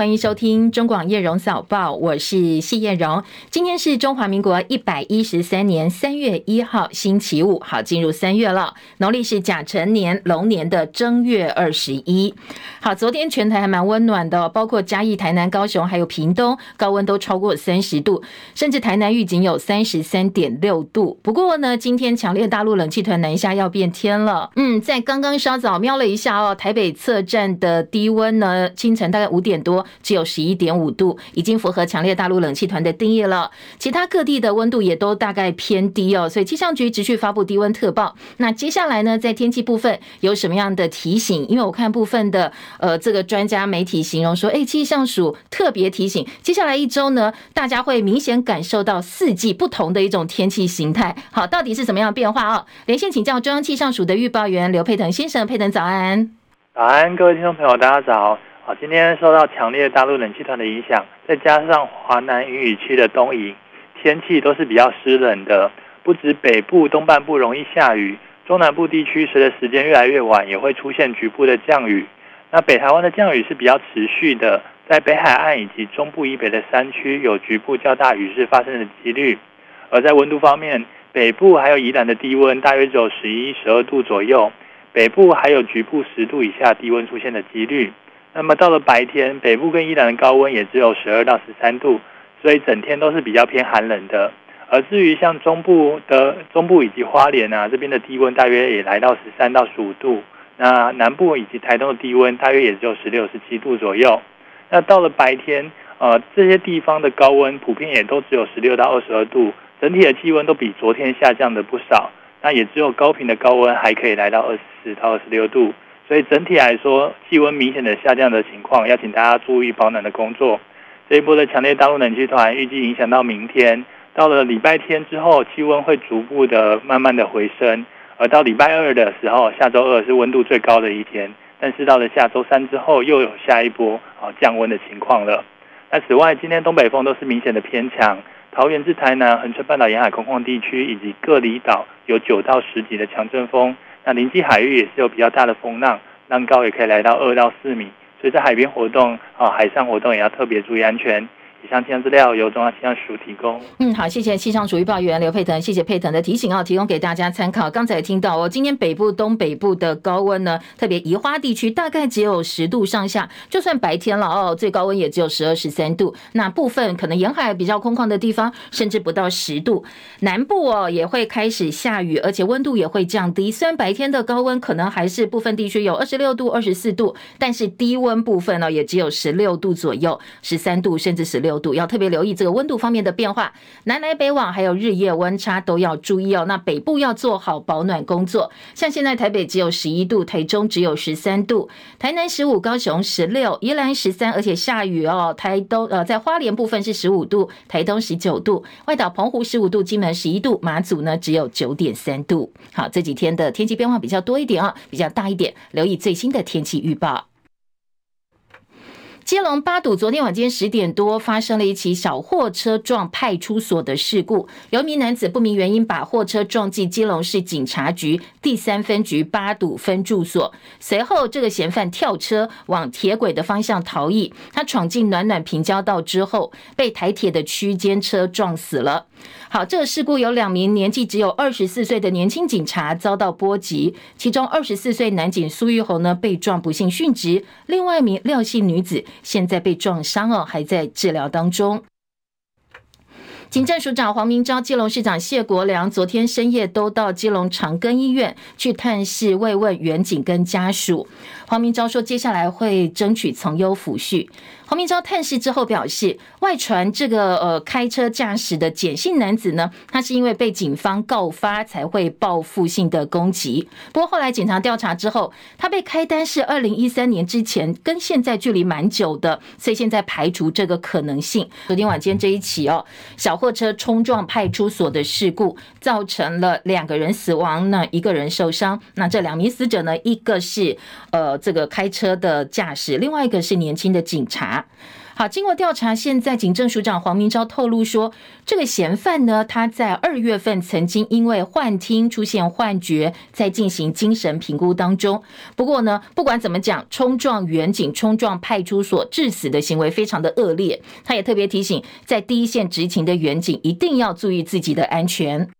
欢迎收听中广叶荣早报，我是谢叶荣。今天是中华民国一百一十三年三月一号，星期五。好，进入三月了，农历是甲辰年龙年的正月二十一。好，昨天全台还蛮温暖的，包括嘉义、台南、高雄，还有屏东，高温都超过三十度，甚至台南预警有三十三点六度。不过呢，今天强烈大陆冷气团南下要变天了。嗯，在刚刚稍早瞄了一下哦，台北测站的低温呢，清晨大概五点多。只有十一点五度，已经符合强烈大陆冷气团的定义了。其他各地的温度也都大概偏低哦，所以气象局持续发布低温特报。那接下来呢，在天气部分有什么样的提醒？因为我看部分的呃这个专家媒体形容说，哎，气象署特别提醒，接下来一周呢，大家会明显感受到四季不同的一种天气形态。好，到底是什么样的变化哦？连线请教中央气象署的预报员刘佩腾先生，佩腾早安。早安，各位听众朋友，大家早。今天受到强烈大陆冷气团的影响，再加上华南云雨区的东移，天气都是比较湿冷的。不止北部东半部容易下雨，中南部地区随着时间越来越晚，也会出现局部的降雨。那北台湾的降雨是比较持续的，在北海岸以及中部以北的山区有局部较大雨势发生的几率。而在温度方面，北部还有宜兰的低温大约只有十一、十二度左右，北部还有局部十度以下低温出现的几率。那么到了白天，北部跟宜兰的高温也只有十二到十三度，所以整天都是比较偏寒冷的。而至于像中部的中部以及花莲啊这边的低温，大约也来到十三到十五度。那南部以及台东的低温，大约也只有十六、十七度左右。那到了白天，呃，这些地方的高温普遍也都只有十六到二十二度，整体的气温都比昨天下降的不少。那也只有高屏的高温还可以来到二十四到二十六度。所以整体来说，气温明显的下降的情况，要请大家注意保暖的工作。这一波的强烈大陆冷气团预计影响到明天，到了礼拜天之后，气温会逐步的慢慢的回升，而到礼拜二的时候，下周二是温度最高的一天。但是到了下周三之后，又有下一波啊降温的情况了。那此外，今天东北风都是明显的偏强，桃园至台南、恒春半岛沿海空旷地区以及各离岛有九到十级的强阵风。那临近海域也是有比较大的风浪，浪高也可以来到二到四米，所以在海边活动啊，海上活动也要特别注意安全。以上气象资料由中央气象署提供。嗯，好，谢谢气象署预报员刘佩腾，谢谢佩腾的提醒啊，提供给大家参考。刚才听到哦，今天北部、东北部的高温呢，特别宜花地区大概只有十度上下，就算白天了哦，最高温也只有十二、十三度。那部分可能沿海比较空旷的地方，甚至不到十度。南部哦也会开始下雨，而且温度也会降低。虽然白天的高温可能还是部分地区有二十六度、二十四度，但是低温部分呢，也只有十六度左右，十三度甚至十六。六度要特别留意这个温度方面的变化，南来北往还有日夜温差都要注意哦。那北部要做好保暖工作，像现在台北只有十一度，台中只有十三度，台南十五，高雄十六，宜兰十三，而且下雨哦。台东呃，在花莲部分是十五度，台东十九度，外岛澎湖十五度，金门十一度，马祖呢只有九点三度。好，这几天的天气变化比较多一点啊，比较大一点，留意最新的天气预报。基隆八堵昨天晚间十点多发生了一起小货车撞派出所的事故，有一名男子不明原因把货车撞进基隆市警察局第三分局八堵分驻所，随后这个嫌犯跳车往铁轨的方向逃逸，他闯进暖暖平交道之后，被台铁的区间车撞死了。好，这个事故有两名年纪只有二十四岁的年轻警察遭到波及，其中二十四岁男警苏玉侯呢被撞不幸殉职，另外一名廖姓女子现在被撞伤哦，还在治疗当中。警政署长黄明昭、基隆市长谢国良昨天深夜都到基隆长庚医院去探视慰问远景跟家属。黄明昭说，接下来会争取从优抚恤。黄明昭探视之后表示，外传这个呃开车驾驶的简姓男子呢，他是因为被警方告发才会报复性的攻击。不过后来警察调查之后，他被开单是二零一三年之前，跟现在距离蛮久的，所以现在排除这个可能性。昨天晚间这一起哦，小货车冲撞派出所的事故，造成了两个人死亡，那一个人受伤。那这两名死者呢，一个是呃这个开车的驾驶，另外一个是年轻的警察。好，经过调查，现在警政署长黄明昭透露说，这个嫌犯呢，他在二月份曾经因为幻听出现幻觉，在进行精神评估当中。不过呢，不管怎么讲，冲撞远警、冲撞派出所致死的行为非常的恶劣。他也特别提醒，在第一线执勤的远警一定要注意自己的安全。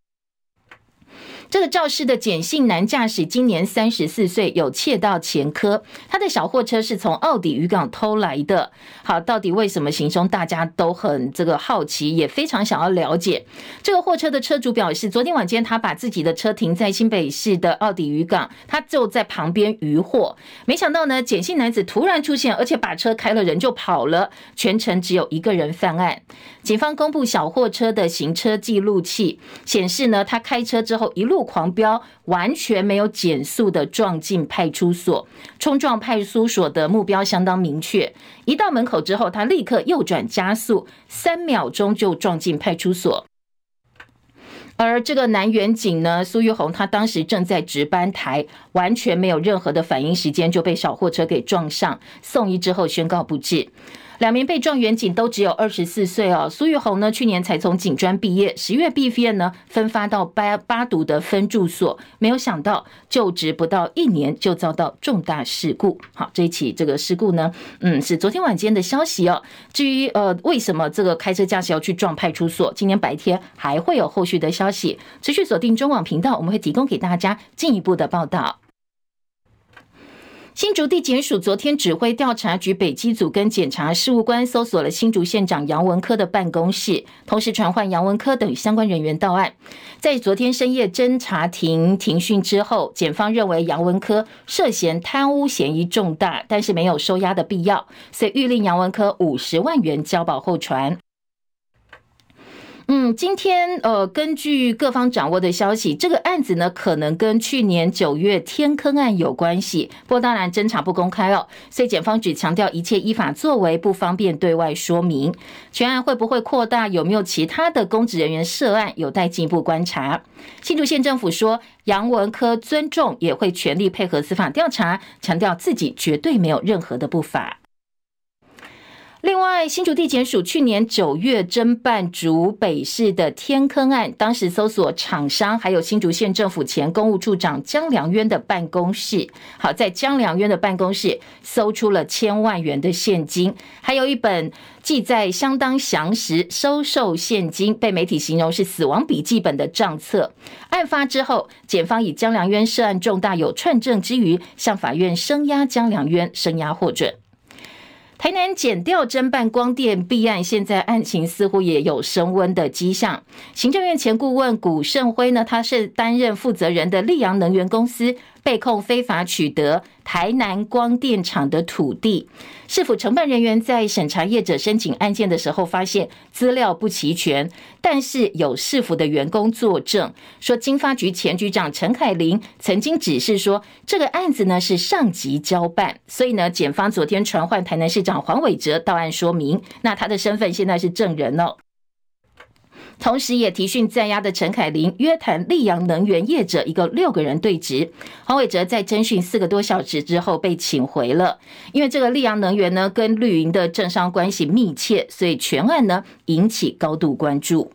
这个肇事的简姓男驾驶今年三十四岁，有窃盗前科。他的小货车是从奥迪渔港偷来的。好，到底为什么行凶？大家都很这个好奇，也非常想要了解。这个货车的车主表示，昨天晚间他把自己的车停在新北市的奥迪渔港，他就在旁边渔货。没想到呢，简姓男子突然出现，而且把车开了，人就跑了。全程只有一个人犯案。警方公布小货车的行车记录器显示呢，他开车之后一路狂飙，完全没有减速的撞进派出所，冲撞派出所的目标相当明确。一到门口之后，他立刻右转加速，三秒钟就撞进派出所。而这个男员警呢，苏玉红，他当时正在值班台，完全没有任何的反应时间，就被小货车给撞上，送医之后宣告不治。两名被撞员警都只有二十四岁哦。苏玉红呢，去年才从警专毕业，十月毕业呢，分发到八八堵的分驻所，没有想到就职不到一年就遭到重大事故。好，这一起这个事故呢，嗯，是昨天晚间的消息哦。至于呃，为什么这个开车驾驶要去撞派出所，今天白天还会有后续的消息，持续锁定中广频道，我们会提供给大家进一步的报道。新竹地检署昨天指挥调查局北基组跟检察事务官搜索了新竹县长杨文科的办公室，同时传唤杨文科等相关人员到案。在昨天深夜侦查庭庭讯之后，检方认为杨文科涉嫌贪污嫌疑重大，但是没有收押的必要，所以諭令杨文科五十万元交保候传。嗯，今天呃，根据各方掌握的消息，这个案子呢，可能跟去年九月天坑案有关系。不过当然侦查不公开哦，所以检方只强调一切依法作为，不方便对外说明。全案会不会扩大，有没有其他的公职人员涉案，有待进一步观察。新竹县政府说，杨文科尊重，也会全力配合司法调查，强调自己绝对没有任何的不法。另外，新竹地检署去年九月侦办竹北市的天坑案，当时搜索厂商，还有新竹县政府前公务处长江良渊的办公室。好，在江良渊的办公室搜出了千万元的现金，还有一本记载相当详实收受现金，被媒体形容是死亡笔记本的账册。案发之后，检方以江良渊涉案重大，有串证之余，向法院声押江良渊，声押获准。台南减调侦办光电弊案，现在案情似乎也有升温的迹象。行政院前顾问古胜辉呢，他是担任负责人的立阳能源公司。被控非法取得台南光电厂的土地，市府承办人员在审查业者申请案件的时候，发现资料不齐全，但是有市府的员工作证，说经发局前局长陈凯琳曾经指示说，这个案子呢是上级交办，所以呢，检方昨天传唤台南市长黄伟哲到案说明，那他的身份现在是证人哦。同时，也提讯在押的陈凯琳，约谈溧阳能源业者，一个六个人对质。黄伟哲在侦讯四个多小时之后被请回了，因为这个溧阳能源呢跟绿营的政商关系密切，所以全案呢引起高度关注。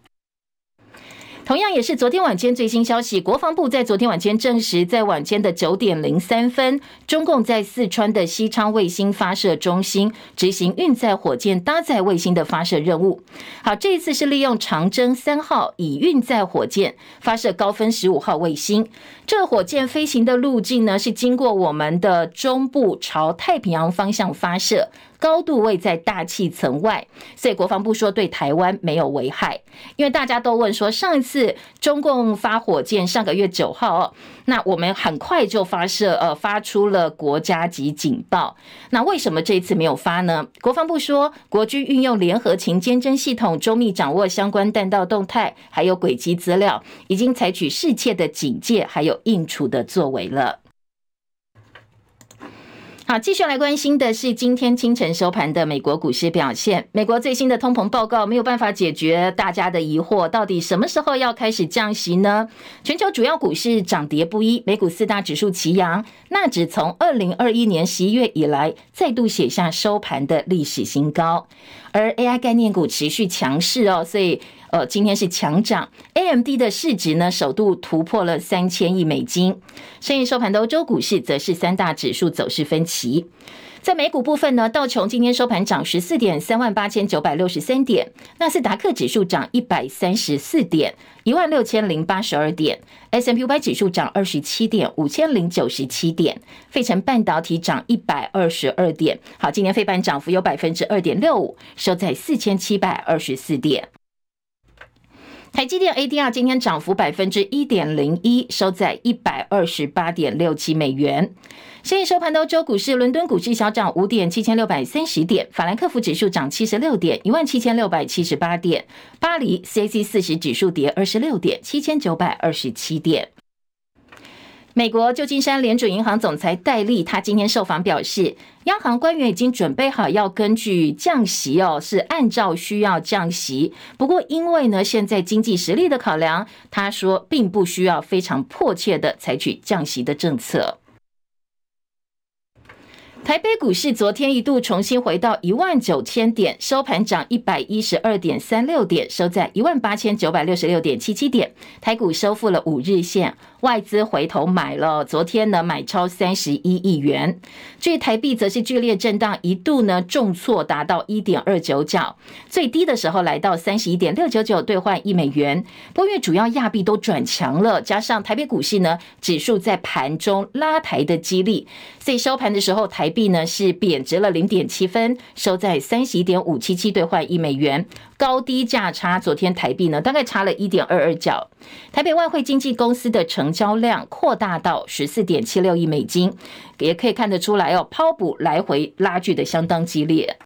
同样也是昨天晚间最新消息，国防部在昨天晚间证实，在晚间的九点零三分，中共在四川的西昌卫星发射中心执行运载火箭搭载卫星的发射任务。好，这一次是利用长征三号乙运载火箭发射高分十五号卫星。这个火箭飞行的路径呢，是经过我们的中部，朝太平洋方向发射。高度位在大气层外，所以国防部说对台湾没有危害。因为大家都问说，上一次中共发火箭，上个月九号，那我们很快就发射，呃，发出了国家级警报。那为什么这一次没有发呢？国防部说，国军运用联合情监侦系统，周密掌握相关弹道动态，还有轨迹资料，已经采取适切的警戒还有应处的作为了。好，继续来关心的是今天清晨收盘的美国股市表现。美国最新的通膨报告没有办法解决大家的疑惑，到底什么时候要开始降息呢？全球主要股市涨跌不一，美股四大指数齐扬，纳指从二零二一年十一月以来再度写下收盘的历史新高，而 AI 概念股持续强势哦，所以。呃，今天是强涨，AMD 的市值呢，首度突破了三千亿美金。深夜收盘的欧洲股市则是三大指数走势分歧。在美股部分呢，道琼今天收盘涨十四点，三万八千九百六十三点；纳斯达克指数涨一百三十四点，一万六千零八十二点，S M P Y 指数涨二十七点，五千零九十七点；费城半导体涨一百二十二点。好，今天费半涨幅有百分之二点六五，收在四千七百二十四点。台积电 ADR 今天涨幅百分之一点零一，收在一百二十八点六七美元。现已收盘的欧洲股市，伦敦股市小涨五点，七千六百三十点；法兰克福指数涨七十六点，一万七千六百七十八点；巴黎 CAC 四十指数跌二十六点，七千九百二十七点。美国旧金山联准银行总裁戴利，他今天受访表示，央行官员已经准备好要根据降息哦，是按照需要降息。不过，因为呢现在经济实力的考量，他说并不需要非常迫切的采取降息的政策。台北股市昨天一度重新回到一万九千点，收盘涨一百一十二点三六点，收在一万八千九百六十六点七七点。台股收复了五日线。外资回头买了，昨天呢买超三十一亿元。至于台币则是剧烈震荡，一度呢重挫达到一点二九角，最低的时候来到三十一点六九九兑换一美元。不过主要亚币都转强了，加上台北股市呢指数在盘中拉抬的激励，所以收盘的时候台币呢是贬值了零点七分，收在三十一点五七七兑换一美元。高低价差，昨天台币呢大概差了一点二二角。台北外汇经纪公司的成交量扩大到十四点七六亿美金，也可以看得出来哦，抛补来回拉锯的相当激烈。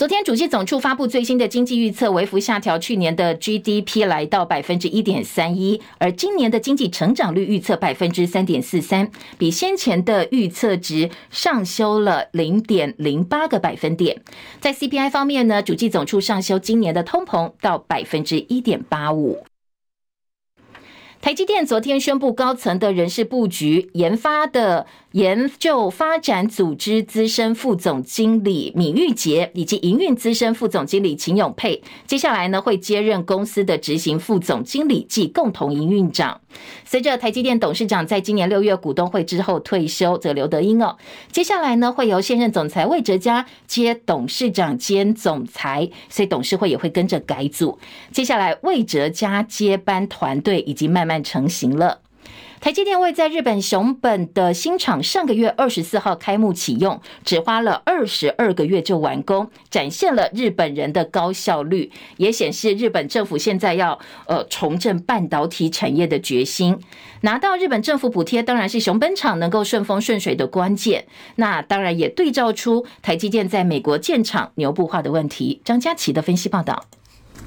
昨天，主计总处发布最新的经济预测，微幅下调去年的 GDP 来到百分之一点三一，而今年的经济成长率预测百分之三点四三，比先前的预测值上修了零点零八个百分点。在 CPI 方面呢，主计总处上修今年的通膨到百分之一点八五。台积电昨天宣布高层的人事布局，研发的研究发展组织资深副总经理闵玉洁以及营运资深副总经理秦永佩，接下来呢会接任公司的执行副总经理及共同营运长。随着台积电董事长在今年六月股东会之后退休，则刘德英哦，接下来呢会由现任总裁魏哲嘉接董事长兼总裁，所以董事会也会跟着改组。接下来魏哲嘉接班团队已经慢。慢成型了。台积电位在日本熊本的新厂上个月二十四号开幕启用，只花了二十二个月就完工，展现了日本人的高效率，也显示日本政府现在要呃重振半导体产业的决心。拿到日本政府补贴，当然是熊本厂能够顺风顺水的关键。那当然也对照出台积电在美国建厂牛步化的问题。张佳琪的分析报道。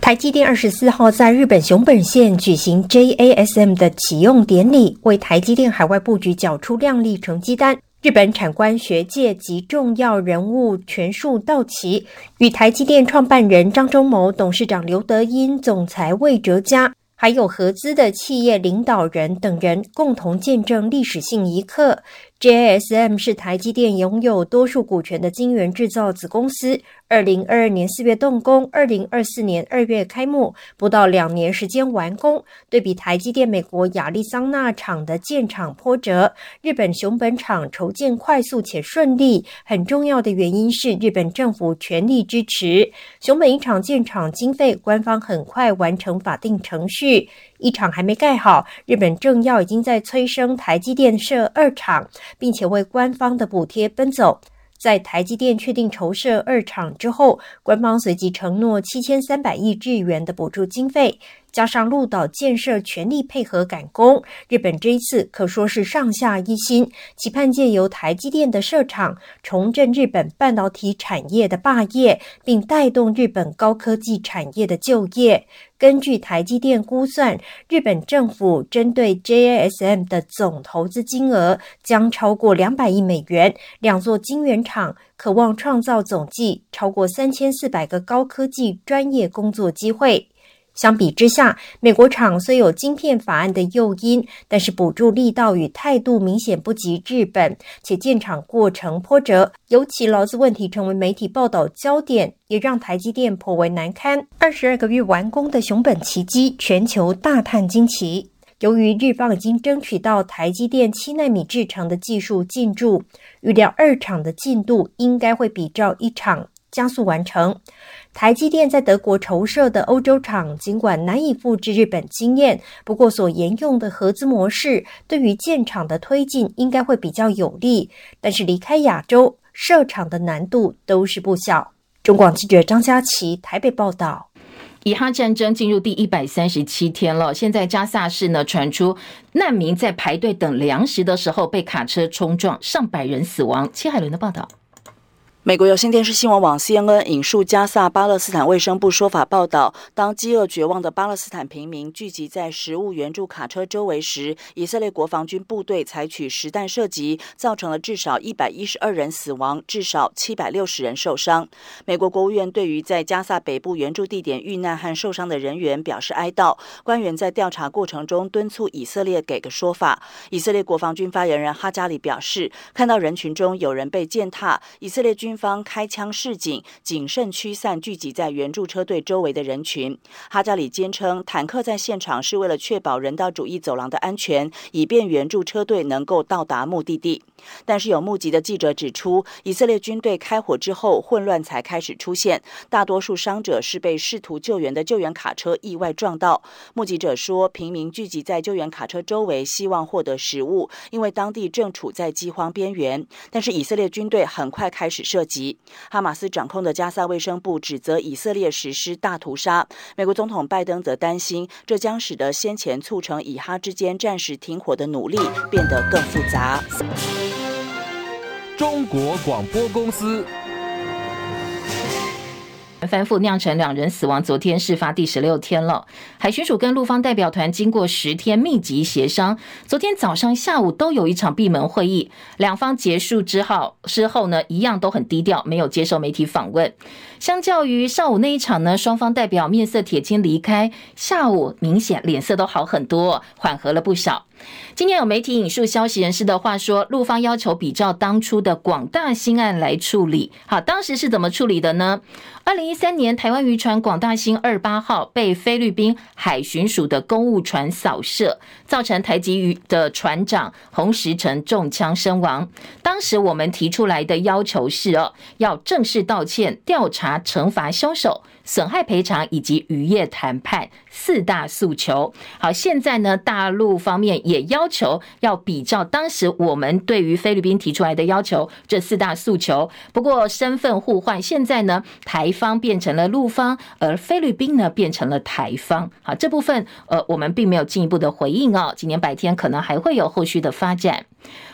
台积电二十四号在日本熊本县举行 JASM 的启用典礼，为台积电海外布局缴出亮丽成绩单。日本产官学界及重要人物全数到齐，与台积电创办人张忠谋、董事长刘德音、总裁魏哲嘉，还有合资的企业领导人等人共同见证历史性一刻。JSM 是台积电拥有多数股权的晶圆制造子公司。二零二二年四月动工，二零二四年二月开幕，不到两年时间完工。对比台积电美国亚利桑那厂的建厂波折，日本熊本厂筹建快速且顺利。很重要的原因是日本政府全力支持。熊本一厂建厂经费，官方很快完成法定程序。一厂还没盖好，日本政要已经在催生台积电设二厂，并且为官方的补贴奔走。在台积电确定筹设二厂之后，官方随即承诺七千三百亿日元的补助经费。加上鹿岛建设全力配合赶工，日本这一次可说是上下一心，期盼借由台积电的设厂，重振日本半导体产业的霸业，并带动日本高科技产业的就业。根据台积电估算，日本政府针对 JASM 的总投资金额将超过两百亿美元，两座晶圆厂可望创造总计超过三千四百个高科技专业工作机会。相比之下，美国厂虽有晶片法案的诱因，但是补助力道与态度明显不及日本，且建厂过程波折，尤其劳资问题成为媒体报道焦点，也让台积电颇为难堪。二十二个月完工的熊本奇迹，全球大叹惊奇。由于日方已经争取到台积电七纳米制程的技术进驻，预料二厂的进度应该会比照一厂加速完成。台积电在德国筹设的欧洲厂，尽管难以复制日本经验，不过所沿用的合资模式，对于建厂的推进应该会比较有利。但是离开亚洲设厂的难度都是不小。中广记者张佳琪台北报道。以哈战争进入第一百三十七天了，现在加萨市呢传出难民在排队等粮食的时候被卡车冲撞，上百人死亡。戚海伦的报道。美国有线电视新闻网 CNN 引述加萨巴勒斯坦卫生部说法报道，当饥饿绝望的巴勒斯坦平民聚集在食物援助卡车周围时，以色列国防军部队采取实弹射击，造成了至少一百一十二人死亡，至少七百六十人受伤。美国国务院对于在加萨北部援助地点遇难和受伤的人员表示哀悼。官员在调查过程中敦促以色列给个说法。以色列国防军发言人哈加里表示，看到人群中有人被践踏，以色列军。军方开枪示警，谨慎驱散聚集在援助车队周围的人群。哈加里坚称，坦克在现场是为了确保人道主义走廊的安全，以便援助车队能够到达目的地。但是有目击的记者指出，以色列军队开火之后，混乱才开始出现。大多数伤者是被试图救援的救援卡车意外撞到。目击者说，平民聚集在救援卡车周围，希望获得食物，因为当地正处在饥荒边缘。但是以色列军队很快开始射。及哈马斯掌控的加萨卫生部指责以色列实施大屠杀。美国总统拜登则担心，这将使得先前促成以哈之间暂时停火的努力变得更复杂。中国广播公司。翻覆酿成两人死亡。昨天事发第十六天了，海巡署跟陆方代表团经过十天密集协商，昨天早上、下午都有一场闭门会议。两方结束之后之后呢，一样都很低调，没有接受媒体访问。相较于上午那一场呢，双方代表面色铁青离开，下午明显脸色都好很多，缓和了不少。今天有媒体引述消息人士的话说，陆方要求比照当初的广大兴案来处理。好，当时是怎么处理的呢？二零一三年，台湾渔船广大兴二八号被菲律宾海巡署的公务船扫射，造成台籍渔的船长洪石成中枪身亡。当时我们提出来的要求是哦，要正式道歉、调查、惩罚凶手。损害赔偿以及渔业谈判四大诉求。好，现在呢，大陆方面也要求要比照当时我们对于菲律宾提出来的要求，这四大诉求。不过身份互换，现在呢，台方变成了陆方，而菲律宾呢变成了台方。好，这部分呃，我们并没有进一步的回应哦。今年白天可能还会有后续的发展。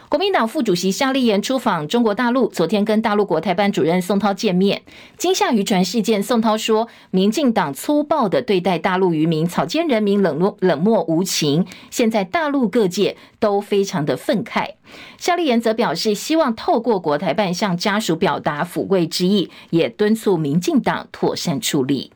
国民党副主席夏立言出访中国大陆，昨天跟大陆国台办主任宋涛见面。惊吓渔船事件，宋涛说，民进党粗暴的对待大陆渔民，草菅人命，冷落冷漠无情。现在大陆各界都非常的愤慨。夏立言则表示，希望透过国台办向家属表达抚慰之意，也敦促民进党妥善处理。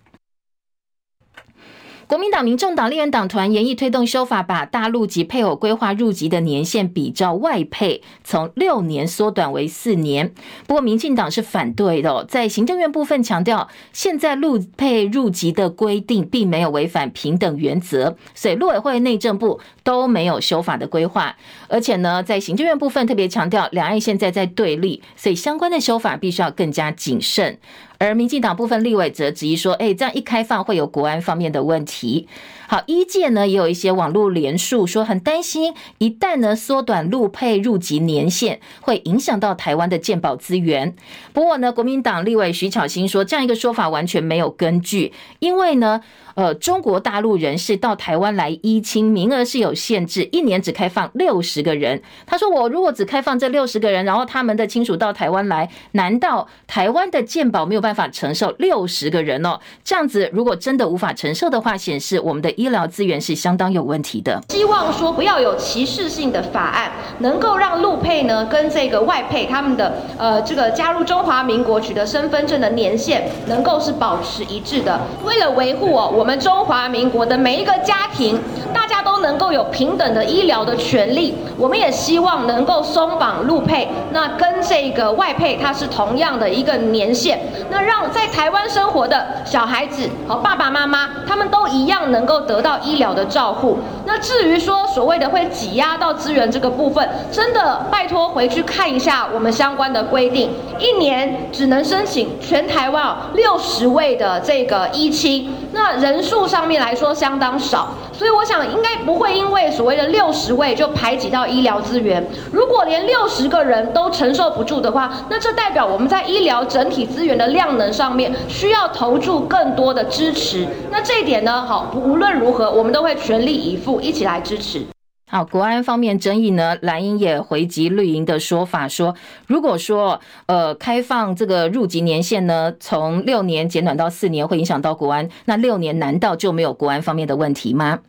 国民党、民众党立院党团研议推动修法，把大陆籍配偶规划入籍的年限比照外配，从六年缩短为四年。不过，民进党是反对的，在行政院部分强调，现在陆配入籍的规定并没有违反平等原则，所以陆委会、内政部都没有修法的规划。而且呢，在行政院部分特别强调，两岸现在在对立，所以相关的修法必须要更加谨慎。而民进党部分立委则质疑说：“哎，这样一开放会有国安方面的问题。”好，一届呢也有一些网络连署说很担心，一旦呢缩短陆配入籍年限，会影响到台湾的鉴保资源。不过呢，国民党立委徐巧芯说，这样一个说法完全没有根据，因为呢。呃，中国大陆人士到台湾来依亲，名额是有限制，一年只开放六十个人。他说：“我如果只开放这六十个人，然后他们的亲属到台湾来，难道台湾的健保没有办法承受六十个人哦？这样子，如果真的无法承受的话，显示我们的医疗资源是相当有问题的。希望说不要有歧视性的法案，能够让陆配呢跟这个外配他们的呃这个加入中华民国取得身份证的年限能够是保持一致的。为了维护哦我。”我们中华民国的每一个家庭，大家都能够有平等的医疗的权利。我们也希望能够松绑陆配，那跟这个外配它是同样的一个年限，那让在台湾生活的小孩子和爸爸妈妈，他们都一样能够得到医疗的照顾。那至于说所谓的会挤压到资源这个部分，真的拜托回去看一下我们相关的规定，一年只能申请全台湾六十位的这个一期，那人。人数上面来说相当少，所以我想应该不会因为所谓的六十位就排挤到医疗资源。如果连六十个人都承受不住的话，那这代表我们在医疗整体资源的量能上面需要投注更多的支持。那这一点呢，好，无论如何，我们都会全力以赴，一起来支持。好，国安方面争议呢，蓝营也回击绿营的说法，说如果说呃开放这个入籍年限呢，从六年减短到四年，会影响到国安，那六年难道就没有国安方面的问题吗？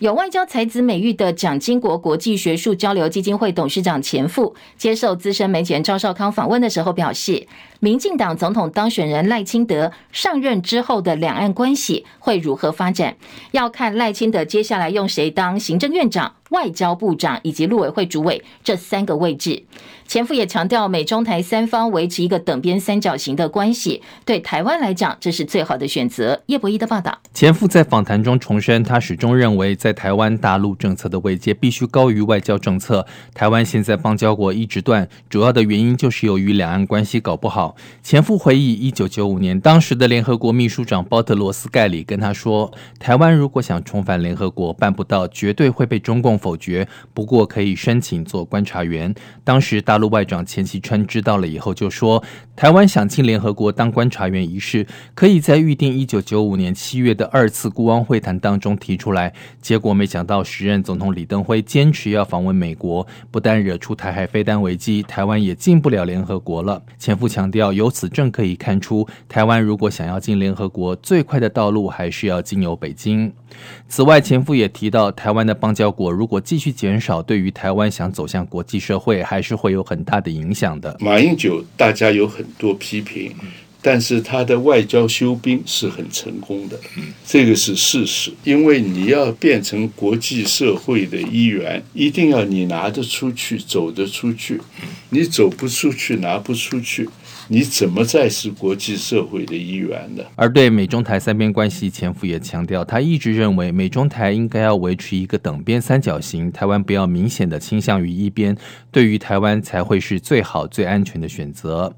有外交才子美誉的蒋经国国际学术交流基金会董事长钱复接受资深媒体人赵少康访问的时候表示，民进党总统当选人赖清德上任之后的两岸关系会如何发展，要看赖清德接下来用谁当行政院长、外交部长以及陆委会主委这三个位置。前夫也强调，美中台三方维持一个等边三角形的关系，对台湾来讲，这是最好的选择。叶博弈的报道。前夫在访谈中重申，他始终认为，在台湾大陆政策的位阶必须高于外交政策。台湾现在邦交国一直断，主要的原因就是由于两岸关系搞不好。前夫回忆，一九九五年，当时的联合国秘书长鲍特罗斯盖里跟他说，台湾如果想重返联合国，办不到，绝对会被中共否决。不过可以申请做观察员。当时大。大陆外长钱其琛知道了以后就说，台湾想进联合国当观察员一事，可以在预定一九九五年七月的二次孤汪会谈当中提出来。结果没想到时任总统李登辉坚持要访问美国，不但惹出台海飞弹危机，台湾也进不了联合国了。钱复强调，由此正可以看出，台湾如果想要进联合国，最快的道路还是要经由北京。此外，钱复也提到，台湾的邦交国如果继续减少，对于台湾想走向国际社会，还是会有很大的影响的。马英九大家有很多批评，但是他的外交修兵是很成功的，这个是事实。因为你要变成国际社会的一员，一定要你拿得出去，走得出去。你走不出去，拿不出去。你怎么再是国际社会的一员呢？而对美中台三边关系，前夫也强调，他一直认为美中台应该要维持一个等边三角形，台湾不要明显的倾向于一边，对于台湾才会是最好最安全的选择。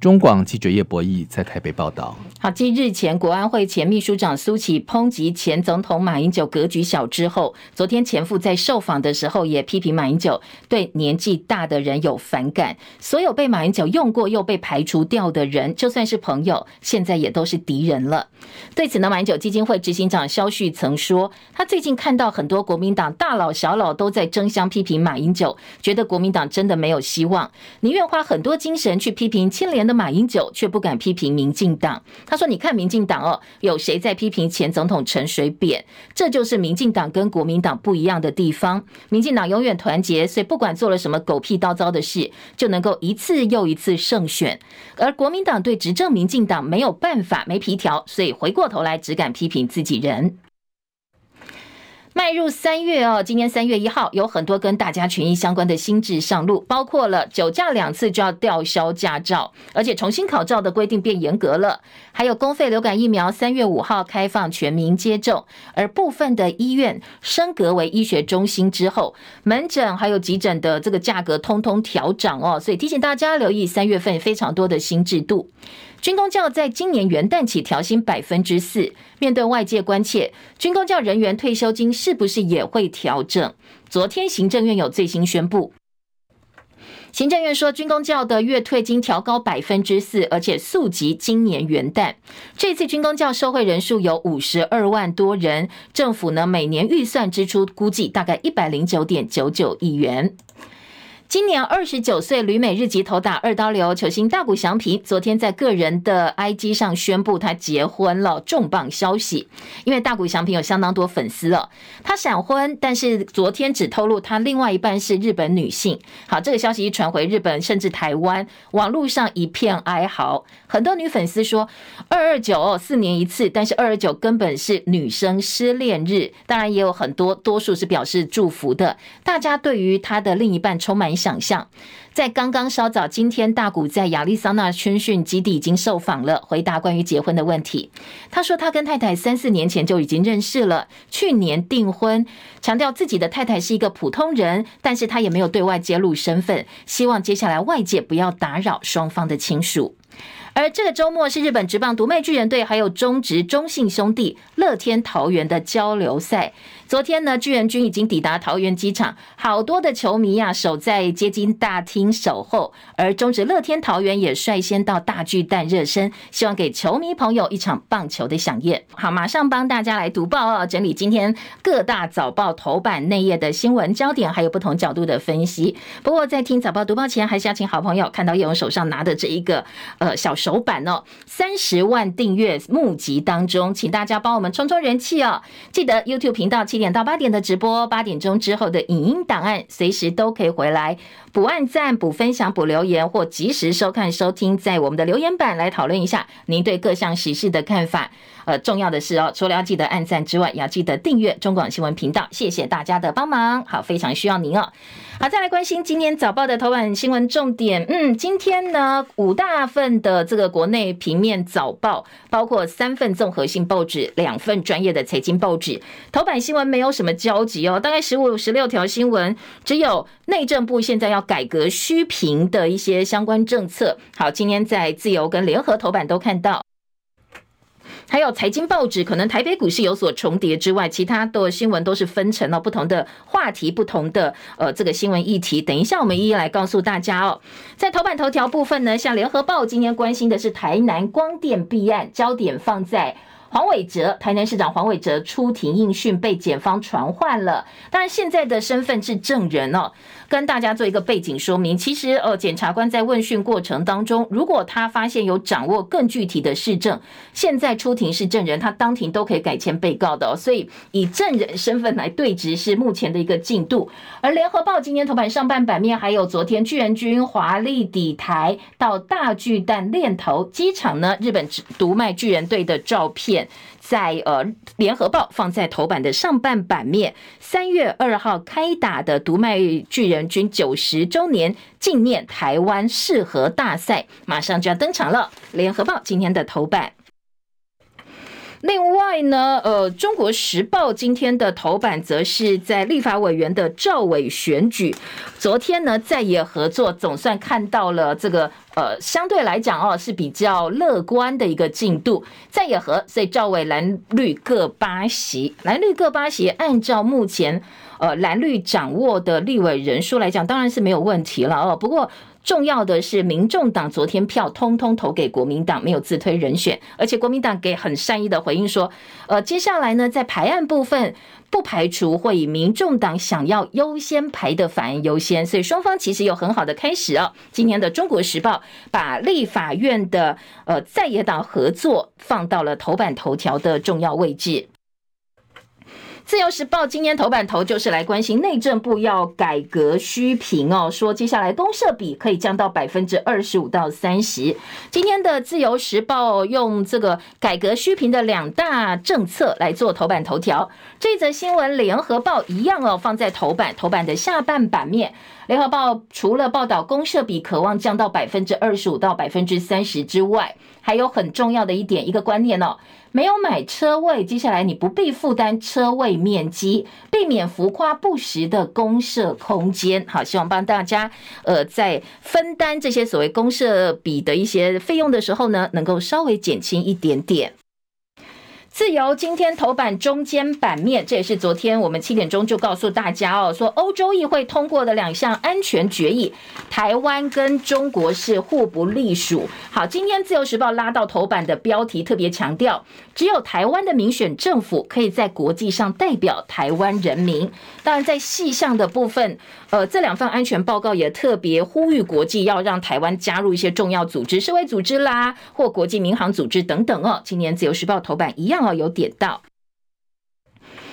中广记者叶博弈在台北报道。好，继日前国安会前秘书长苏起抨击前总统马英九格局小之后，昨天前夫在受访的时候也批评马英九对年纪大的人有反感。所有被马英九用过又被排除掉的人，就算是朋友，现在也都是敌人了。对此呢，马英九基金会执行长萧旭曾说，他最近看到很多国民党大佬小佬都在争相批评马英九，觉得国民党真的没有希望，宁愿花很多精神去批评清廉的马英九，却不敢批评民进党。他说：“你看民进党哦，有谁在批评前总统陈水扁？这就是民进党跟国民党不一样的地方。民进党永远团结，所以不管做了什么狗屁倒灶的事，就能够一次又一次胜选。而国民党对执政民进党没有办法，没皮条，所以回过头来只敢批评自己人。”迈入三月哦，今年三月一号有很多跟大家权益相关的新制上路，包括了酒驾两次就要吊销驾照，而且重新考照的规定变严格了。还有公费流感疫苗三月五号开放全民接种，而部分的医院升格为医学中心之后，门诊还有急诊的这个价格通通调涨哦，所以提醒大家留意三月份非常多的新制度。军公教在今年元旦起调薪百分之四，面对外界关切，军公教人员退休金是不是也会调整？昨天行政院有最新宣布，行政院说军公教的月退金调高百分之四，而且溯及今年元旦。这次军公教受惠人数有五十二万多人，政府呢每年预算支出估计大概一百零九点九九亿元。今年二十九岁旅美日籍投打二刀流球星大谷翔平，昨天在个人的 IG 上宣布他结婚了，重磅消息。因为大谷翔平有相当多粉丝了，他闪婚，但是昨天只透露他另外一半是日本女性。好，这个消息一传回日本，甚至台湾，网络上一片哀嚎。很多女粉丝说，二二九，四年一次，但是二二九根本是女生失恋日。当然也有很多，多数是表示祝福的。大家对于他的另一半充满。想象，在刚刚稍早，今天大谷在亚利桑那春训基地已经受访了，回答关于结婚的问题。他说，他跟太太三四年前就已经认识了，去年订婚，强调自己的太太是一个普通人，但是他也没有对外揭露身份，希望接下来外界不要打扰双方的亲属。而这个周末是日本职棒独卖巨人队还有中职中信兄弟乐天桃园的交流赛。昨天呢，巨人军已经抵达桃园机场，好多的球迷呀、啊、守在接机大厅守候，而中职乐天桃园也率先到大巨蛋热身，希望给球迷朋友一场棒球的饗宴。好，马上帮大家来读报哦，整理今天各大早报头版内页的新闻焦点，还有不同角度的分析。不过在听早报读报前，还是要请好朋友看到叶文手上拿的这一个呃小手首版哦，三十万订阅募集当中，请大家帮我们冲冲人气哦，记得 YouTube 频道七点到八点的直播，八点钟之后的影音档案，随时都可以回来补按赞、补分享、补留言，或及时收看收听，在我们的留言板来讨论一下您对各项时事的看法。呃，重要的是哦，除了要记得按赞之外，也要记得订阅中广新闻频道。谢谢大家的帮忙，好，非常需要您哦。好，再来关心今天早报的头版新闻重点。嗯，今天呢，五大份的这个国内平面早报，包括三份综合性报纸，两份专业的财经报纸，头版新闻没有什么交集哦，大概十五、十六条新闻，只有内政部现在要改革虚评的一些相关政策。好，今天在自由跟联合头版都看到。还有财经报纸，可能台北股市有所重叠之外，其他的新闻都是分成了不同的话题、不同的呃这个新闻议题。等一下，我们一一来告诉大家哦。在头版头条部分呢，像联合报今天关心的是台南光电弊案，焦点放在。黄伟哲，台南市长黄伟哲出庭应讯，被检方传唤了。当然，现在的身份是证人哦。跟大家做一个背景说明，其实呃，检察官在问讯过程当中，如果他发现有掌握更具体的事证，现在出庭是证人，他当庭都可以改签被告的哦。所以以证人身份来对质是目前的一个进度。而联合报今天头版上半版面还有昨天巨人军华丽抵台到大巨蛋练投机场呢，日本读卖巨人队的照片。在呃，联合报放在头版的上半版面，三月二号开打的读卖巨人军九十周年纪念台湾适合大赛，马上就要登场了。联合报今天的头版。另外呢，呃，《中国时报》今天的头版则是在立法委员的赵伟选举。昨天呢，在野合作总算看到了这个，呃，相对来讲哦是比较乐观的一个进度。在野合，所以赵伟蓝绿各八席，蓝绿各八席，按照目前呃蓝绿掌握的立委人数来讲，当然是没有问题了哦。不过。重要的是，民众党昨天票通通投给国民党，没有自推人选，而且国民党给很善意的回应说，呃，接下来呢，在排案部分不排除会以民众党想要优先排的法案优先，所以双方其实有很好的开始哦。今天的《中国时报》把立法院的呃在野党合作放到了头版头条的重要位置。自由时报今天头版头就是来关心内政部要改革虚评哦，说接下来公社比可以降到百分之二十五到三十。今天的自由时报用这个改革虚评的两大政策来做头版头条。这则新闻联合报一样哦，放在头版，头版的下半版面。联合报除了报道公社比渴望降到百分之二十五到百分之三十之外，还有很重要的一点，一个观念哦。没有买车位，接下来你不必负担车位面积，避免浮夸不实的公设空间。好，希望帮大家，呃，在分担这些所谓公设比的一些费用的时候呢，能够稍微减轻一点点。自由今天头版中间版面，这也是昨天我们七点钟就告诉大家哦，说欧洲议会通过的两项安全决议，台湾跟中国是互不隶属。好，今天自由时报拉到头版的标题，特别强调，只有台湾的民选政府可以在国际上代表台湾人民。当然，在细项的部分，呃，这两份安全报告也特别呼吁国际要让台湾加入一些重要组织，世卫组织啦，或国际民航组织等等哦。今年自由时报头版一样哦。有点到，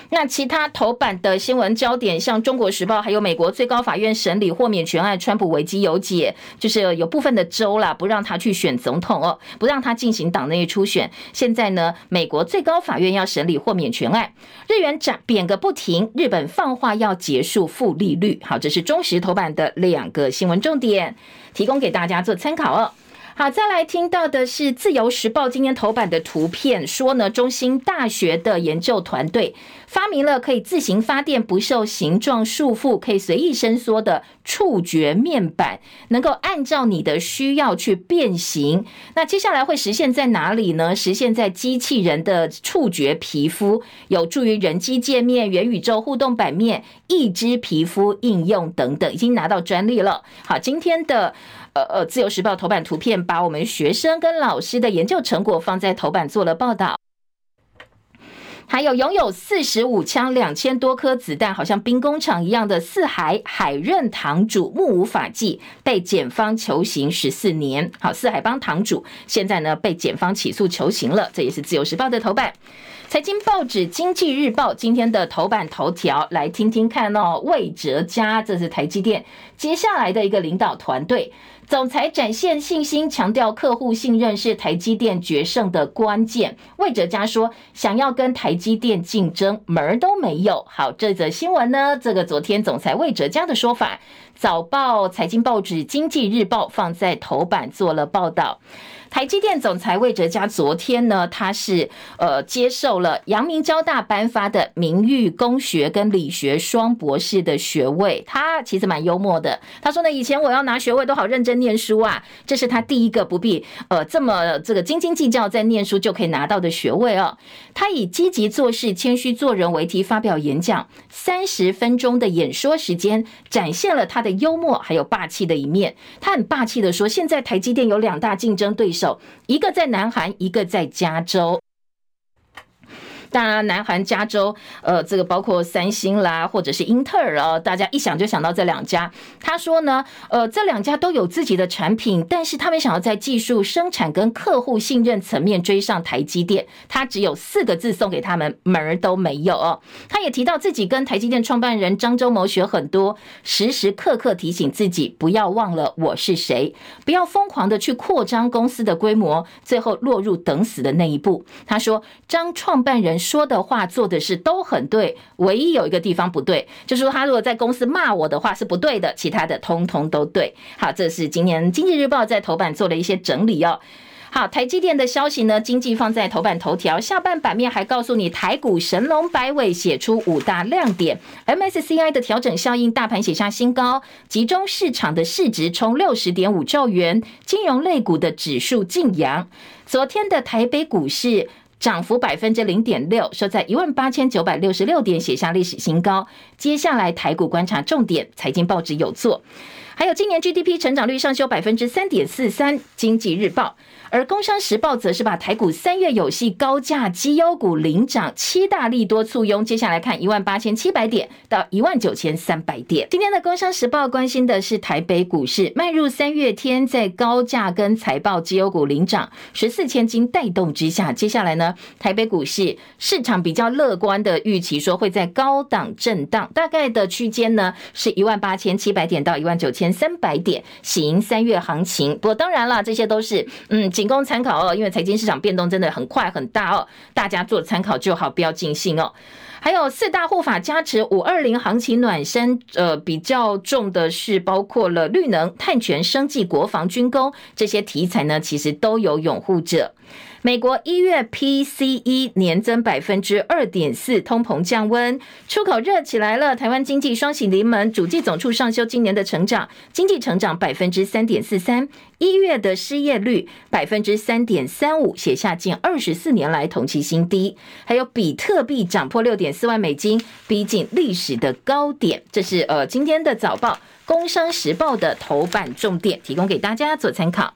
那其他头版的新闻焦点，像《中国时报》还有美国最高法院审理豁免权案，川普危机有解，就是有部分的州啦，不让他去选总统哦，不让他进行党内初选。现在呢，美国最高法院要审理豁免权案，日元涨贬个不停，日本放话要结束负利率。好，这是中时头版的两个新闻重点，提供给大家做参考哦。好，再来听到的是《自由时报》今天头版的图片，说呢，中兴大学的研究团队发明了可以自行发电、不受形状束缚、可以随意伸缩的触觉面板，能够按照你的需要去变形。那接下来会实现在哪里呢？实现在机器人的触觉皮肤，有助于人机界面、元宇宙互动版面、一只皮肤应用等等，已经拿到专利了。好，今天的。呃呃，自由时报头版图片把我们学生跟老师的研究成果放在头版做了报道，还有拥有四十五枪两千多颗子弹，好像兵工厂一样的四海海润堂主目无法纪，被检方求刑十四年。好，四海帮堂主现在呢被检方起诉求刑了，这也是自由时报的头版。财经报纸《经济日报》今天的头版头条，来听听看哦。魏哲家，这是台积电接下来的一个领导团队，总裁展现信心，强调客户信任是台积电决胜的关键。魏哲家说，想要跟台积电竞争，门儿都没有。好，这则新闻呢，这个昨天总裁魏哲家的说法，早报财经报纸《经济日报》放在头版做了报道。台积电总裁魏哲嘉昨天呢，他是呃接受了阳明交大颁发的名誉工学跟理学双博士的学位。他其实蛮幽默的，他说呢，以前我要拿学位都好认真念书啊，这是他第一个不必呃这么这个斤斤计较在念书就可以拿到的学位哦。他以积极做事、谦虚做人为题发表演讲，三十分钟的演说时间，展现了他的幽默还有霸气的一面。他很霸气的说，现在台积电有两大竞争对手。一个在南韩，一个在加州。当然，南韩加州，呃，这个包括三星啦，或者是英特尔啊，大家一想就想到这两家。他说呢，呃，这两家都有自己的产品，但是他们想要在技术、生产跟客户信任层面追上台积电。他只有四个字送给他们，门儿都没有哦。他也提到自己跟台积电创办人张忠谋学很多，时时刻刻提醒自己不要忘了我是谁，不要疯狂的去扩张公司的规模，最后落入等死的那一步。他说，张创办人。说的话、做的事都很对，唯一有一个地方不对，就是说他如果在公司骂我的话是不对的，其他的通通都对。好，这是今年经济日报在头版做了一些整理哦。好，台积电的消息呢，经济放在头版头条，下半版面还告诉你台股神龙摆尾，写出五大亮点，MSCI 的调整效应，大盘写下新高，集中市场的市值冲六十点五兆元，金融类股的指数晋阳。昨天的台北股市。涨幅百分之零点六，收在一万八千九百六十六点，写下历史新高。接下来台股观察重点，财经报纸有做。还有今年 GDP 成长率上修百分之三点四三，经济日报。而工商时报则是把台股三月有戏高价绩优股领涨，七大利多簇拥。接下来看一万八千七百点到一万九千三百点。今天的工商时报关心的是台北股市迈入三月天，在高价跟财报绩优股领涨，十四千金带动之下，接下来呢，台北股市市场比较乐观的预期说会在高档震荡，大概的区间呢是一万八千七百点到一万九千三百点，喜迎三月行情。不过当然了，这些都是嗯。仅供参考哦，因为财经市场变动真的很快很大哦，大家做参考就好，不要尽兴哦。还有四大护法加持五二零行情暖身，呃，比较重的是包括了绿能、碳权、生计、国防、军工这些题材呢，其实都有拥护者。美国一月 PCE 年增百分之二点四，通膨降温，出口热起来了。台湾经济双喜临门，主计总处上修今年的成长，经济成长百分之三点四三。一月的失业率百分之三点三五，写下近二十四年来同期新低。还有比特币涨破六点四万美金，逼近历史的高点。这是呃今天的早报《工商时报》的头版重点，提供给大家做参考。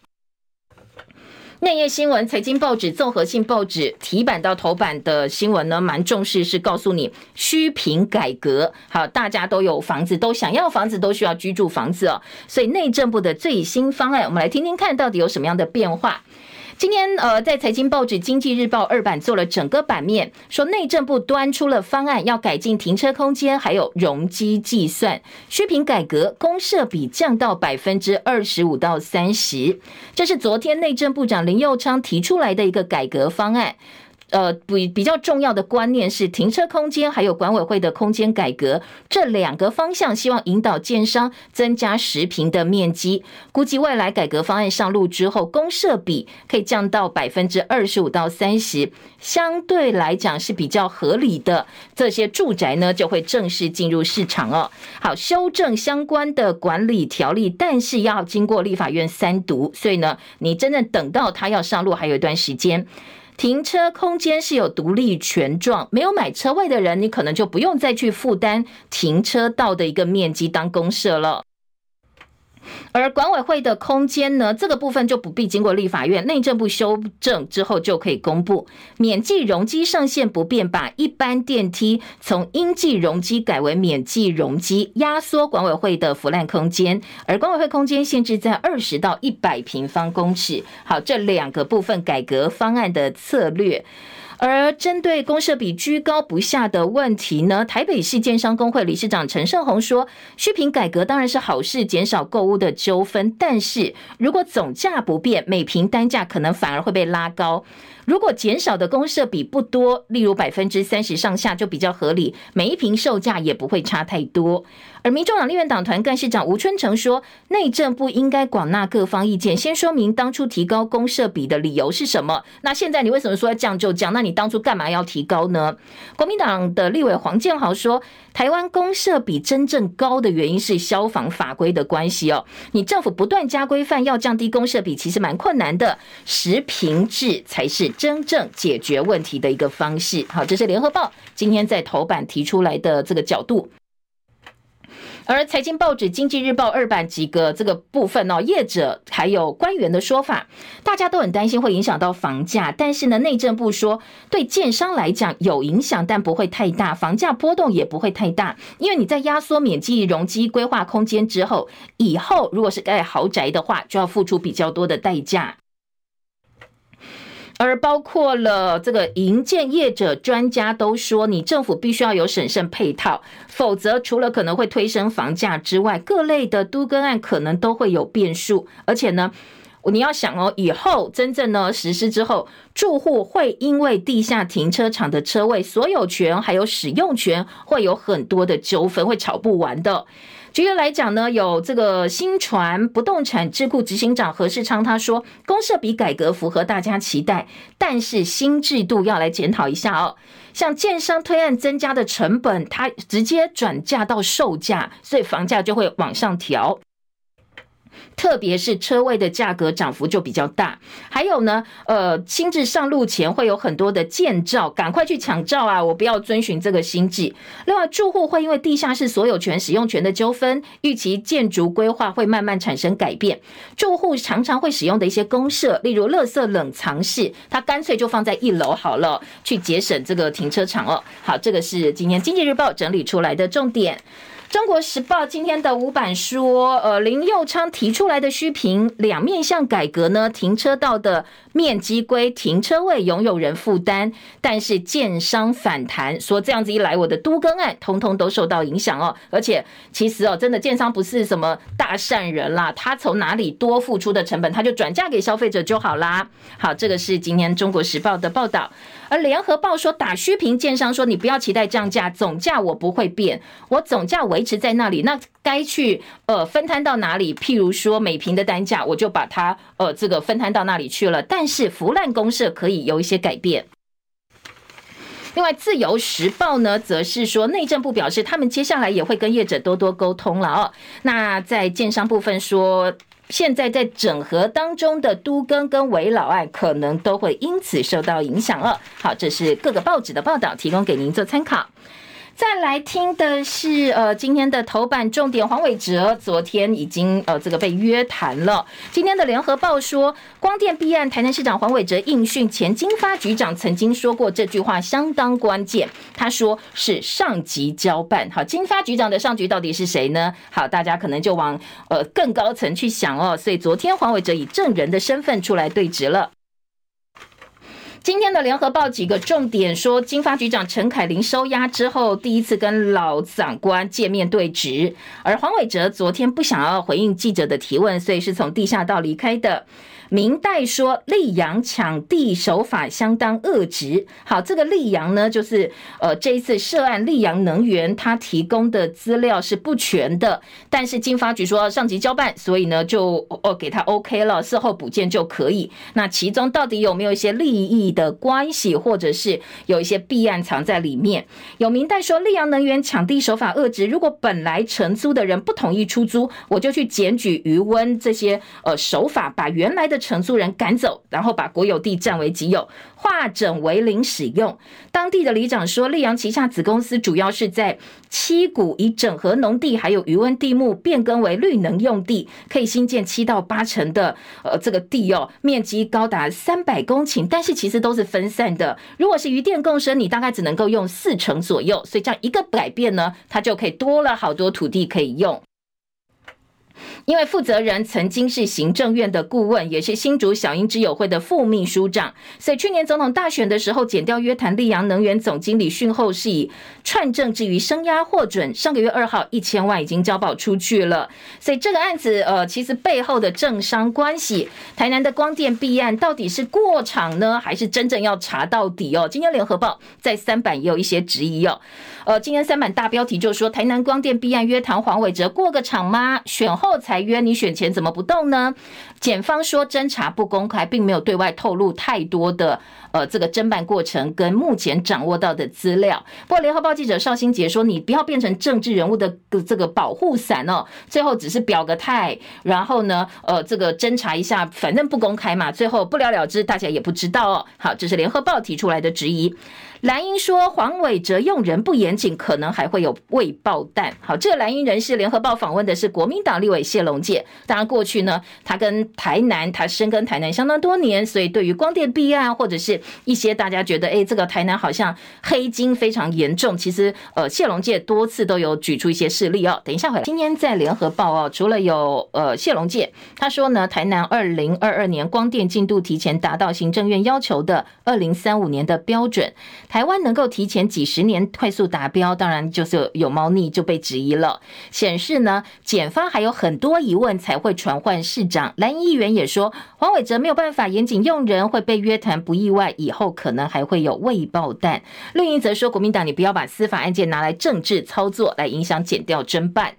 内页新闻，财经报纸、综合性报纸题版到头版的新闻呢，蛮重视，是告诉你虚评改革。好，大家都有房子，都想要房子，都需要居住房子哦。所以内政部的最新方案，我们来听听看到底有什么样的变化。今天，呃，在财经报纸《经济日报》二版做了整个版面，说内政部端出了方案，要改进停车空间，还有容积计算，虚坪改革，公设比降到百分之二十五到三十。这是昨天内政部长林佑昌提出来的一个改革方案。呃，比比较重要的观念是停车空间，还有管委会的空间改革这两个方向，希望引导建商增加十坪的面积。估计未来改革方案上路之后，公设比可以降到百分之二十五到三十，相对来讲是比较合理的。这些住宅呢，就会正式进入市场哦。好，修正相关的管理条例，但是要经过立法院三读，所以呢，你真正等到它要上路，还有一段时间。停车空间是有独立权状，没有买车位的人，你可能就不用再去负担停车道的一个面积当公社了。而管委会的空间呢，这个部分就不必经过立法院内政部修正之后就可以公布，免计容积上限不变，把一般电梯从应计容积改为免计容积，压缩管委会的腐烂空间，而管委会空间限制在二十到一百平方公尺。好，这两个部分改革方案的策略。而针对公社比居高不下的问题呢，台北市建商工会理事长陈胜宏说，虚坪改革当然是好事，减少购物的纠纷，但是如果总价不变，每坪单价可能反而会被拉高。如果减少的公设比不多，例如百分之三十上下就比较合理，每一瓶售价也不会差太多。而民众党立院党团干事长吴春成说，内政部应该广纳各方意见，先说明当初提高公设比的理由是什么。那现在你为什么说要降就降？那你当初干嘛要提高呢？国民党的立委黄建豪说，台湾公社比真正高的原因是消防法规的关系哦。你政府不断加规范，要降低公社比其实蛮困难的，实平制才是。真正解决问题的一个方式。好，这是联合报今天在头版提出来的这个角度。而财经报纸经济日报二版几个这个部分哦，业者还有官员的说法，大家都很担心会影响到房价。但是呢，内政部说对建商来讲有影响，但不会太大，房价波动也不会太大，因为你在压缩免计容积规划空间之后，以后如果是盖豪宅的话，就要付出比较多的代价。而包括了这个营建业者、专家都说，你政府必须要有审慎配套，否则除了可能会推升房价之外，各类的都更案可能都会有变数。而且呢，你要想哦，以后真正呢实施之后，住户会因为地下停车场的车位所有权还有使用权会有很多的纠纷，会吵不完的。直接来讲呢，有这个新传不动产智库执行长何世昌他说，公社比改革符合大家期待，但是新制度要来检讨一下哦。像建商推案增加的成本，它直接转嫁到售价，所以房价就会往上调。特别是车位的价格涨幅就比较大，还有呢，呃，新制上路前会有很多的建照，赶快去抢照啊！我不要遵循这个新制。另外，住户会因为地下室所有权、使用权的纠纷，预期建筑规划会慢慢产生改变。住户常常会使用的一些公设，例如垃圾冷藏室，它干脆就放在一楼好了，去节省这个停车场哦。好，这个是今天经济日报整理出来的重点。中国时报今天的五版说，呃，林右昌提出来的虚评两面向改革呢，停车道的面积归停车位拥有人负担，但是建商反弹说这样子一来，我的都更案通通都受到影响哦。而且其实哦，真的建商不是什么大善人啦，他从哪里多付出的成本，他就转嫁给消费者就好啦。好，这个是今天中国时报的报道。而联合报说打虚评，建商说你不要期待降价，总价我不会变，我总价维持在那里，那该去呃分摊到哪里？譬如说每平的单价，我就把它呃这个分摊到那里去了。但是腐烂公社可以有一些改变。另外，自由时报呢，则是说内政部表示，他们接下来也会跟业者多多沟通了哦。那在建商部分说。现在在整合当中的都更跟危老案，可能都会因此受到影响了。好，这是各个报纸的报道，提供给您做参考。再来听的是，呃，今天的头版重点，黄伟哲昨天已经呃这个被约谈了。今天的联合报说，光电弊案，台南市长黄伟哲应讯前经发局长曾经说过这句话相当关键，他说是上级交办。好，经发局长的上级到底是谁呢？好，大家可能就往呃更高层去想哦。所以昨天黄伟哲以证人的身份出来对质了。今天的联合报几个重点说，金发局长陈凯琳收押之后，第一次跟老长官见面对质，而黄伟哲昨天不想要回应记者的提问，所以是从地下道离开的。明代说溧阳抢地手法相当恶质。好，这个溧阳呢，就是呃这一次涉案溧阳能源，他提供的资料是不全的，但是经发局说上级交办，所以呢就哦给他 OK 了，事后补件就可以。那其中到底有没有一些利益的关系，或者是有一些弊案藏在里面？有明代说溧阳能源抢地手法恶质，如果本来承租的人不同意出租，我就去检举余温这些呃手法，把原来的。承租人赶走，然后把国有地占为己有，化整为零使用。当地的里长说，溧阳旗下子公司主要是在七股以整合农地还有余温地目变更为绿能用地，可以新建七到八成的呃这个地哦，面积高达三百公顷，但是其实都是分散的。如果是余电共生，你大概只能够用四成左右，所以这样一个改变呢，它就可以多了好多土地可以用。因为负责人曾经是行政院的顾问，也是新竹小英之友会的副秘书长，所以去年总统大选的时候，减掉约谈溧阳能源总经理讯后是以串证之余声押获准，上个月二号一千万已经交保出去了。所以这个案子，呃，其实背后的政商关系，台南的光电弊案到底是过场呢，还是真正要查到底哦？今天联合报在三版也有一些质疑哦。呃，今天三版大标题就说台南光电弊案约谈黄伟哲过个场吗？选后才约，你选钱怎么不动呢？检方说侦查不公开，并没有对外透露太多的呃这个侦办过程跟目前掌握到的资料。不过联合报记者邵新杰说，你不要变成政治人物的这个保护伞哦，最后只是表个态，然后呢呃这个侦查一下，反正不公开嘛，最后不了了之，大家也不知道哦。好，这是联合报提出来的质疑。蓝英说黄伟哲用人不严谨，可能还会有未爆弹。好，这个蓝英人士联合报访问的是国民党立委谢龙介。当然，过去呢，他跟台南，他深耕台南相当多年，所以对于光电弊案或者是一些大家觉得，哎，这个台南好像黑金非常严重。其实，呃，谢龙介多次都有举出一些事例哦。等一下回来，今天在联合报哦，除了有呃谢龙介，他说呢，台南二零二二年光电进度提前达到行政院要求的二零三五年的标准。台湾能够提前几十年快速达标，当然就是有猫腻就被质疑了。显示呢，检方还有很多疑问才会传唤市长。蓝议员也说，黄伟哲没有办法严谨用人，会被约谈不意外。以后可能还会有未爆弹。绿营则说，国民党你不要把司法案件拿来政治操作，来影响减调侦办。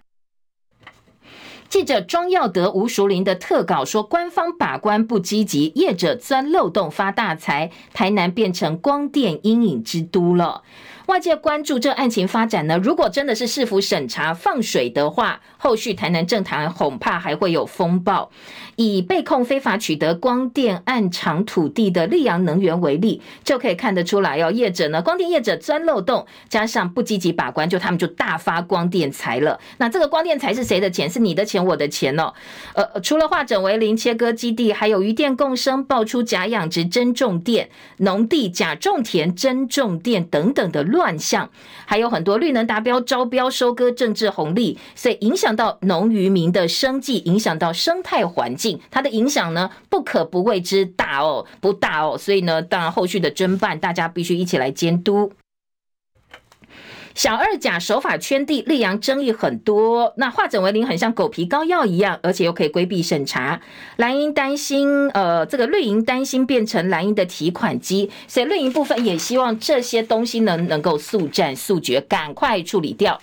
记者庄耀德、吴淑玲的特稿说，官方把关不积极，业者钻漏洞发大财，台南变成光电阴影之都了。外界关注这案情发展呢，如果真的是市府审查放水的话，后续台南政坛恐怕还会有风暴。以被控非法取得光电暗场土地的立阳能源为例，就可以看得出来哦，业者呢，光电业者钻漏洞，加上不积极把关，就他们就大发光电财了。那这个光电财是谁的钱？是你的钱，我的钱哦。呃，除了化整为零切割基地，还有渔电共生爆出假养殖真种电、农地假种田真种电等等的论乱象，还有很多绿能达标招标收割政治红利，所以影响到农渔民的生计，影响到生态环境，它的影响呢，不可不谓之大哦，不大哦。所以呢，当然后续的侦办，大家必须一起来监督。小二甲手法圈地，立阳争议很多。那化整为零，很像狗皮膏药一样，而且又可以规避审查。蓝营担心，呃，这个绿营担心变成蓝营的提款机，所以绿营部分也希望这些东西能能够速战速决，赶快处理掉。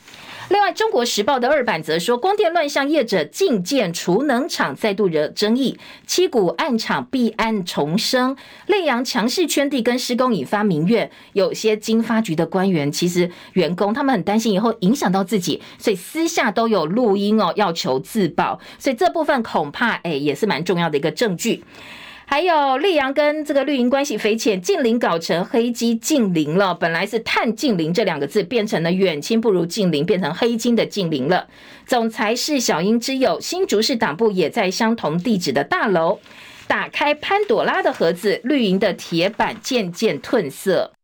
另外，《中国时报》的二版则说，光电乱象业者进建储能厂再度惹争议，七股暗场弊案重生，立阳强势圈地跟施工引发民怨。有些经发局的官员其实员工他们很担心以后影响到自己，所以私下都有录音哦，要求自保。所以这部分恐怕哎也是蛮重要的一个证据。还有溧阳跟这个绿营关系匪浅，近邻搞成黑鸡近邻了。本来是碳近邻这两个字，变成了远亲不如近邻，变成黑金的近邻了。总裁是小英之友，新竹市党部也在相同地址的大楼，打开潘朵拉的盒子，绿营的铁板渐渐褪色。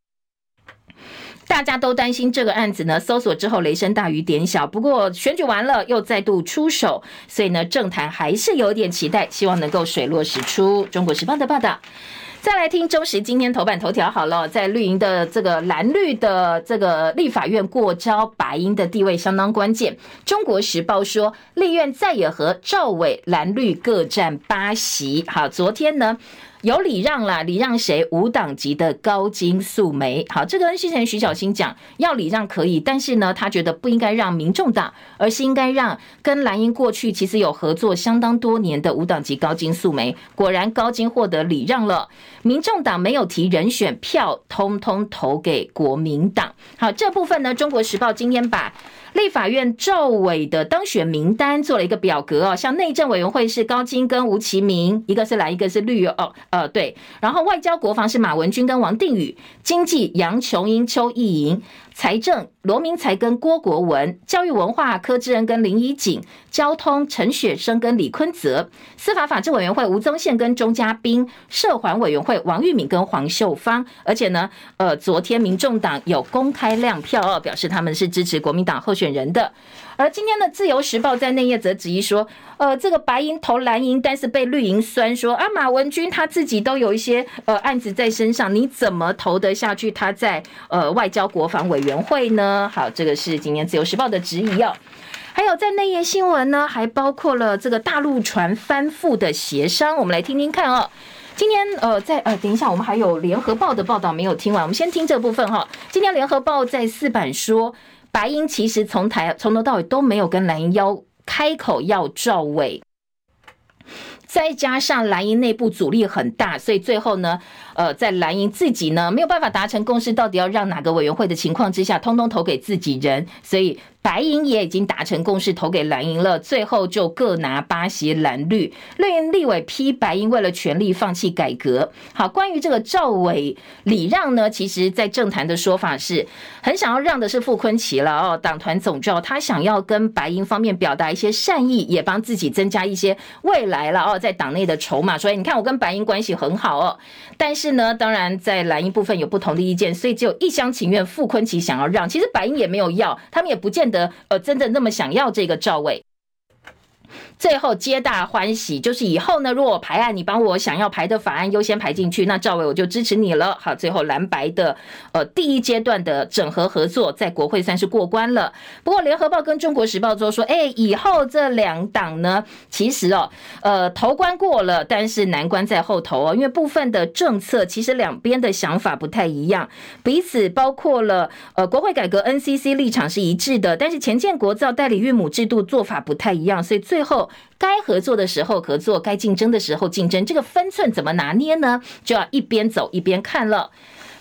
大家都担心这个案子呢，搜索之后雷声大雨点小。不过选举完了又再度出手，所以呢，政坛还是有点期待，希望能够水落石出。中国时报的报道，再来听中时今天头版头条好了，在绿营的这个蓝绿的这个立法院过招，白营的地位相当关键。中国时报说，立院再也和赵伟蓝绿各占八席。好，昨天呢，有礼让啦，礼让谁？无党籍的高金素梅。好，这个跟之前徐小新讲要礼让可以，但是呢，他觉得不应该让民众党，而是应该让跟蓝营过去其实有合作相当多年的无党籍高金素梅。果然，高金获得礼让了，民众党没有提人选，票通通投给国民党。好，这部分呢，中国时报今天把。立法院赵伟的当选名单做了一个表格哦，像内政委员会是高金跟吴其明，一个是蓝，一个是绿哦，呃对，然后外交国防是马文君跟王定宇，经济杨琼英、邱意莹。财政罗明才跟郭国文，教育文化柯志恩跟林怡景，交通陈雪生跟李坤泽，司法法制委员会吴宗宪跟钟嘉宾，社环委员会王玉敏跟黄秀芳。而且呢，呃，昨天民众党有公开亮票哦，表示他们是支持国民党候选人的。而今天的自由时报在内页则质疑说，呃，这个白银投蓝银，但是被绿营酸说啊，马文君他自己都有一些呃案子在身上，你怎么投得下去？他在呃外交国防委员会呢？好，这个是今天自由时报的质疑哦。还有在内页新闻呢，还包括了这个大陆船翻覆的协商，我们来听听看哦。今天呃，在呃，等一下，我们还有联合报的报道没有听完，我们先听这部分哈。今天联合报在四版说。白银其实从台从头到尾都没有跟蓝银要开口要赵伟，再加上蓝银内部阻力很大，所以最后呢，呃，在蓝营自己呢没有办法达成共识，到底要让哪个委员会的情况之下，通通投给自己人，所以。白银也已经达成共识，投给蓝营了，最后就各拿八席蓝绿。绿营立委批白银为了权力放弃改革。好，关于这个赵伟礼让呢，其实在政坛的说法是很想要让的是傅崐萁了哦，党团总召他想要跟白银方面表达一些善意，也帮自己增加一些未来了哦，在党内的筹码。所以你看，我跟白银关系很好哦，但是是呢，当然在蓝营部分有不同的意见，所以只有一厢情愿，傅昆奇想要让，其实白营也没有要，他们也不见得，呃，真的那么想要这个赵薇？最后皆大欢喜，就是以后呢，如果我排案你帮我想要排的法案优先排进去，那赵伟我就支持你了。好，最后蓝白的呃第一阶段的整合合作在国会算是过关了。不过联合报跟中国时报都说，哎，以后这两党呢，其实哦，呃，头关过了，但是难关在后头哦，因为部分的政策其实两边的想法不太一样，彼此包括了呃国会改革 NCC 立场是一致的，但是前建国造代理孕母制度做法不太一样，所以最后。该合作的时候合作，该竞争的时候竞争，这个分寸怎么拿捏呢？就要一边走一边看了。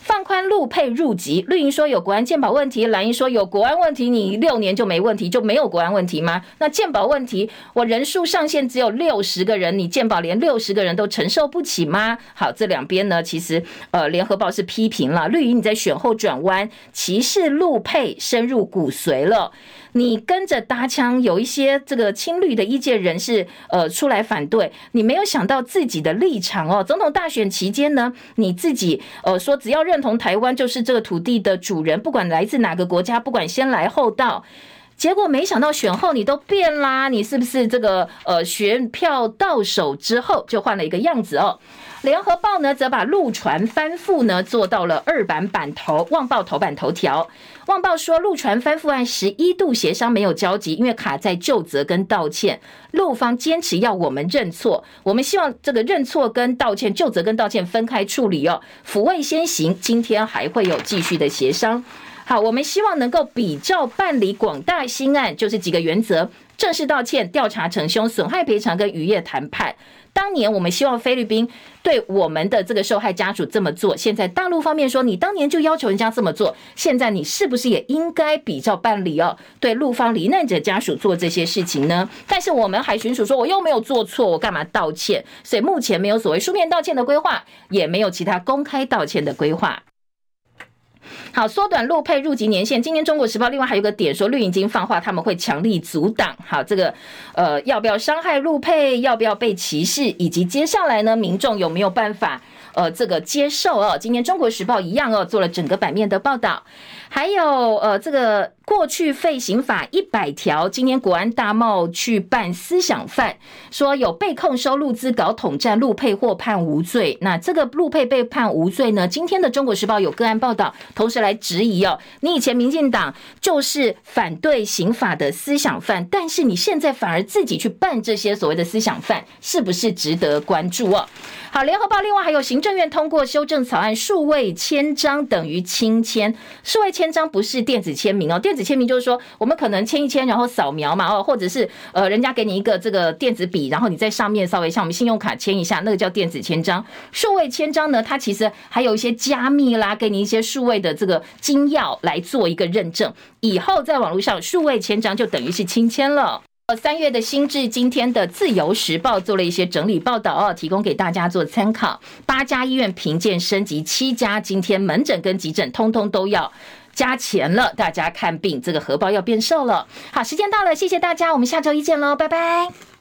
放宽陆配入籍，绿营说有国安健保问题，蓝营说有国安问题，你六年就没问题，就没有国安问题吗？那健保问题，我人数上限只有六十个人，你健保连六十个人都承受不起吗？好，这两边呢，其实呃，联合报是批评了绿营你在选后转弯，歧视陆配深入骨髓了。你跟着搭腔，有一些这个亲绿的意见人士，呃，出来反对，你没有想到自己的立场哦。总统大选期间呢，你自己呃说只要认同台湾就是这个土地的主人，不管来自哪个国家，不管先来后到，结果没想到选后你都变啦，你是不是这个呃选票到手之后就换了一个样子哦？联合报呢，则把陆船翻覆呢做到了二版版头，旺报头版头条。旺报说，陆船翻覆案十一度协商没有交集，因为卡在就责跟道歉。陆方坚持要我们认错，我们希望这个认错跟道歉、就责跟道歉分开处理哦。抚慰先行，今天还会有继续的协商。好，我们希望能够比照办理广大新案，就是几个原则：正式道歉、调查成凶、损害赔偿跟渔业谈判。当年我们希望菲律宾对我们的这个受害家属这么做，现在大陆方面说，你当年就要求人家这么做，现在你是不是也应该比较办理哦？对陆方罹难者家属做这些事情呢？但是我们海巡署说，我又没有做错，我干嘛道歉？所以目前没有所谓书面道歉的规划，也没有其他公开道歉的规划。好，缩短陆配入籍年限。今年《中国时报》另外还有个点说，绿营已经放话，他们会强力阻挡。好，这个呃，要不要伤害陆配？要不要被歧视？以及接下来呢，民众有没有办法呃这个接受哦？今天《中国时报》一样哦，做了整个版面的报道。还有呃，这个过去废刑法一百条，今年国安大帽去办思想犯，说有被控收陆资搞统战陆配或判无罪。那这个陆配被判无罪呢？今天的中国时报有个案报道，同时来质疑哦，你以前民进党就是反对刑法的思想犯，但是你现在反而自己去办这些所谓的思想犯，是不是值得关注哦？好，联合报另外还有行政院通过修正草案，数位签章等于亲签，数位签。签章不是电子签名哦，电子签名就是说我们可能签一签，然后扫描嘛哦，或者是呃人家给你一个这个电子笔，然后你在上面稍微像我们信用卡签一下，那个叫电子签章。数位签章呢，它其实还有一些加密啦，给你一些数位的这个金钥来做一个认证，以后在网络上数位签章就等于是亲签了。三月的新智，今天的自由时报做了一些整理报道哦，提供给大家做参考。八家医院评鉴升级，七家今天门诊跟急诊通通都要加钱了，大家看病这个荷包要变瘦了。好，时间到了，谢谢大家，我们下周一见喽，拜拜。